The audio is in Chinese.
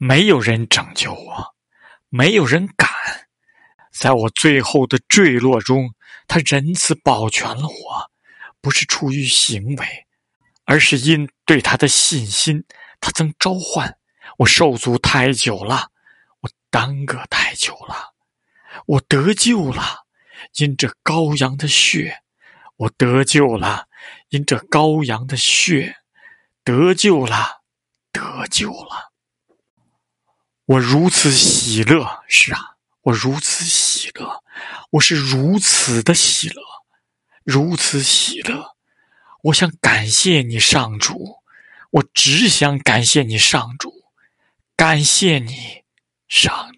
没有人拯救我，没有人敢。在我最后的坠落中，他仁慈保全了我，不是出于行为，而是因对他的信心。他曾召唤我，受阻太久了，我耽搁太久了，我得救了，因这羔羊的血，我得救了，因这羔羊的血，得救了，得救了。我如此喜乐，是啊，我如此喜乐，我是如此的喜乐，如此喜乐。我想感谢你，上主，我只想感谢你，上主，感谢你，上主。